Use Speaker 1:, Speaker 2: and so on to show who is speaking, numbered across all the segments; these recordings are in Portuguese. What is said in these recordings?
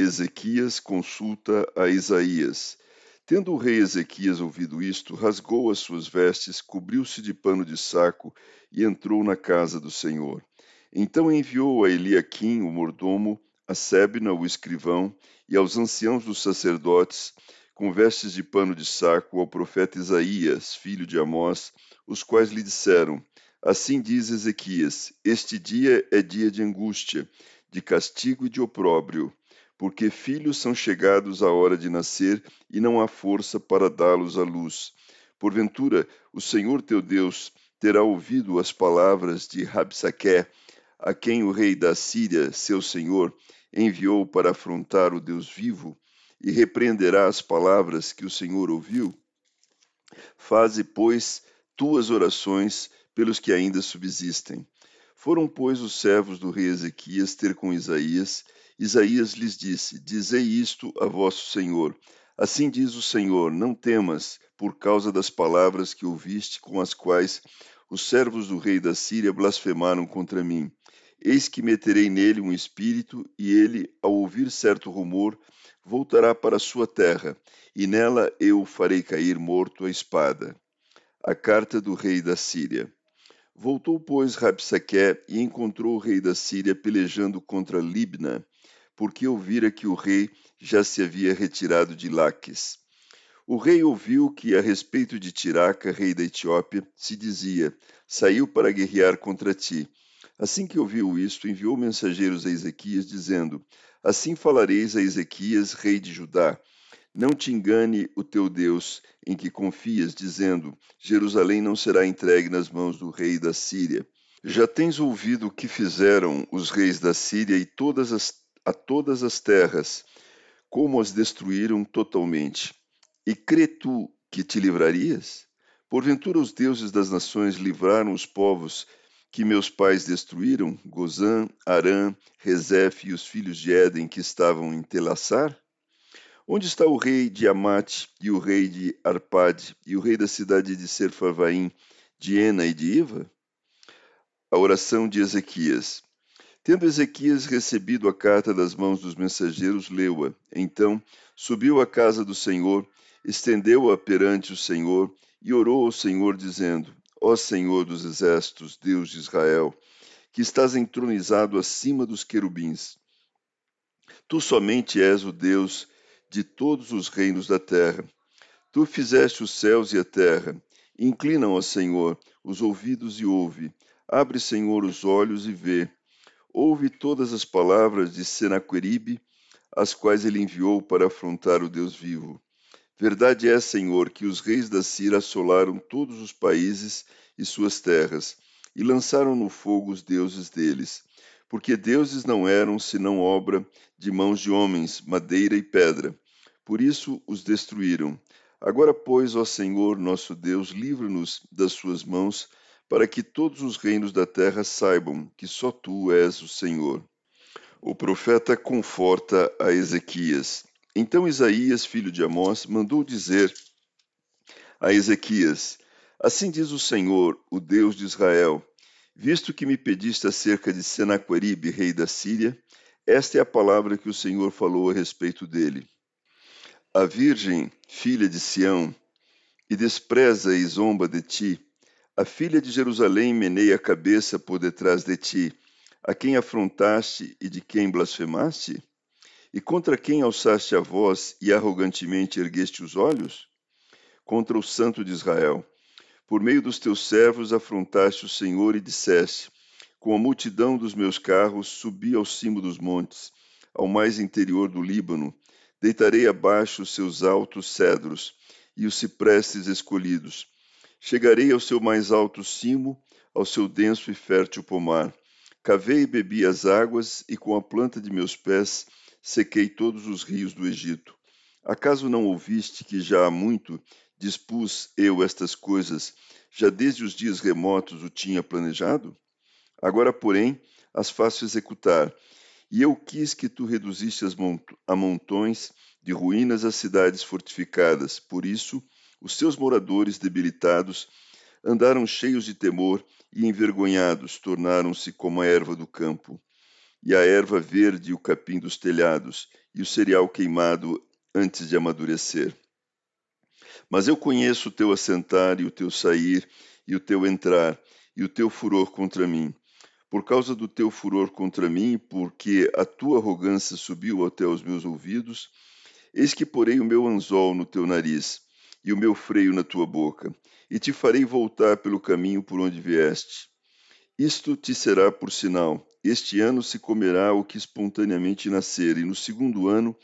Speaker 1: Ezequias consulta a Isaías. Tendo o rei Ezequias ouvido isto, rasgou as suas vestes, cobriu-se de pano de saco e entrou na casa do Senhor. Então enviou a Eliaquim, o mordomo, a Sebna, o escrivão, e aos anciãos dos sacerdotes, com vestes de pano de saco, ao profeta Isaías, filho de Amós, os quais lhe disseram: Assim diz Ezequias: Este dia é dia de angústia, de castigo e de opróbrio porque filhos são chegados à hora de nascer e não há força para dá-los à luz. Porventura, o Senhor teu Deus terá ouvido as palavras de Rabsaqué, a quem o rei da Síria, seu senhor, enviou para afrontar o Deus vivo, e repreenderá as palavras que o Senhor ouviu? Faze, pois, tuas orações pelos que ainda subsistem. Foram, pois, os servos do rei Ezequias ter com Isaías, Isaías lhes disse: Dizei isto a vosso senhor. Assim diz o Senhor: Não temas, por causa das palavras que ouviste, com as quais os servos do rei da Síria blasfemaram contra mim. Eis que meterei nele um espírito, e ele, ao ouvir certo rumor, voltará para sua terra, e nela eu farei cair morto à espada. A carta do rei da Síria. Voltou, pois, Rabsaqué e encontrou o rei da Síria pelejando contra Libna porque ouvira que o rei já se havia retirado de Laques. O rei ouviu que, a respeito de Tiraca, rei da Etiópia, se dizia: Saiu para guerrear contra ti. Assim que ouviu isto, enviou mensageiros a Ezequias, dizendo: Assim falareis a Ezequias, rei de Judá. Não te engane o teu Deus, em que confias, dizendo: Jerusalém não será entregue nas mãos do rei da Síria. Já tens ouvido o que fizeram os reis da Síria e todas as a todas as terras, como as destruíram totalmente. E crê tu que te livrarias? Porventura os deuses das nações livraram os povos que meus pais destruíram, Gozã, Arã, Rezef e os filhos de Éden que estavam em Telassar? Onde está o rei de Amate e o rei de Arpade e o rei da cidade de Serfavaim, de Ena e de Iva? A oração de Ezequias. Tendo Ezequias recebido a carta das mãos dos mensageiros, leu-a. Então subiu à casa do Senhor, estendeu-a perante o Senhor e orou ao Senhor, dizendo: Ó Senhor dos exércitos, Deus de Israel, que estás entronizado acima dos querubins. Tu somente és o Deus de todos os reinos da terra. Tu fizeste os céus e a terra. Inclinam, ó Senhor, os ouvidos e ouve. Abre, Senhor, os olhos e vê ouve todas as palavras de Senaqueribe, as quais ele enviou para afrontar o Deus vivo. Verdade é, Senhor, que os reis da Síria assolaram todos os países e suas terras, e lançaram no fogo os deuses deles, porque deuses não eram senão obra de mãos de homens, madeira e pedra. Por isso os destruíram. Agora, pois, ó Senhor, nosso Deus, livra-nos das suas mãos, para que todos os reinos da terra saibam que só tu és o Senhor. O profeta conforta a Ezequias. Então Isaías, filho de Amós, mandou dizer a Ezequias: Assim diz o Senhor, o Deus de Israel: Visto que me pediste acerca de Senaqueribe, rei da Síria, esta é a palavra que o Senhor falou a respeito dele. A virgem, filha de Sião, e despreza e zomba de ti, a filha de Jerusalém meneia a cabeça por detrás de ti, a quem afrontaste e de quem blasfemaste? E contra quem alçaste a voz e arrogantemente ergueste os olhos? Contra o Santo de Israel. Por meio dos teus servos afrontaste o Senhor e disseste: Com a multidão dos meus carros subi ao cimo dos montes, ao mais interior do Líbano, deitarei abaixo os seus altos cedros e os ciprestes escolhidos Chegarei ao seu mais alto cimo, ao seu denso e fértil pomar. Cavei e bebi as águas, e com a planta de meus pés sequei todos os rios do Egito. Acaso não ouviste que já há muito dispus eu estas coisas, já desde os dias remotos o tinha planejado? Agora, porém, as faço executar. E eu quis que tu reduzisse a montões de ruínas as cidades fortificadas. Por isso, os seus moradores debilitados andaram cheios de temor e envergonhados, tornaram-se como a erva do campo, e a erva verde e o capim dos telhados, e o cereal queimado antes de amadurecer. Mas eu conheço o teu assentar e o teu sair, e o teu entrar, e o teu furor contra mim. Por causa do teu furor contra mim, porque a tua arrogância subiu até os meus ouvidos, eis que porei o meu anzol no teu nariz e o meu freio na tua boca, e te farei voltar pelo caminho por onde vieste. Isto te será por sinal. Este ano se comerá o que espontaneamente nascer, e no segundo ano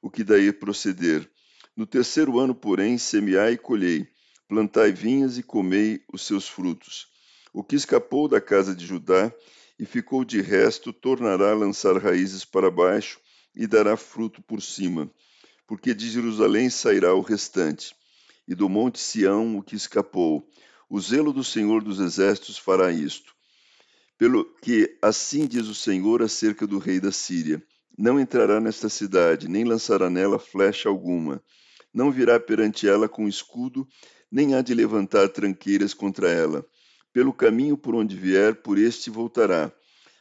Speaker 1: o que daí proceder. No terceiro ano, porém, semeai e colhei, plantai vinhas e comei os seus frutos. O que escapou da casa de Judá e ficou de resto, tornará a lançar raízes para baixo e dará fruto por cima, porque de Jerusalém sairá o restante e do monte Sião o que escapou. O zelo do Senhor dos Exércitos fará isto. Pelo que assim diz o Senhor acerca do rei da Síria: Não entrará nesta cidade, nem lançará nela flecha alguma. Não virá perante ela com escudo, nem há de levantar tranqueiras contra ela. Pelo caminho por onde vier, por este voltará.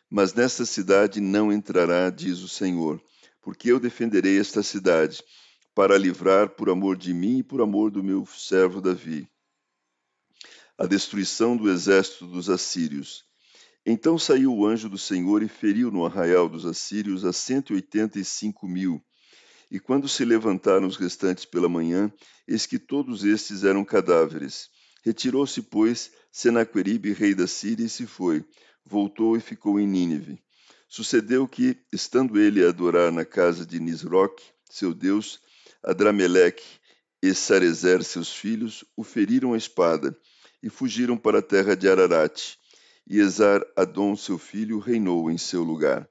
Speaker 1: Mas nesta cidade não entrará, diz o Senhor, porque eu defenderei esta cidade para livrar por amor de mim e por amor do meu servo Davi. A destruição do exército dos assírios. Então saiu o anjo do Senhor e feriu no arraial dos assírios a cento e oitenta e cinco mil. E quando se levantaram os restantes pela manhã, eis que todos estes eram cadáveres. Retirou-se, pois, Senaqueribe, rei da Síria, e se foi. Voltou e ficou em Nínive. Sucedeu que, estando ele a adorar na casa de Nisroque, seu Deus, Adrameleque e Sarezer, seus filhos, o feriram a espada e fugiram para a terra de Ararat. E Esar Adom, seu filho, reinou em seu lugar.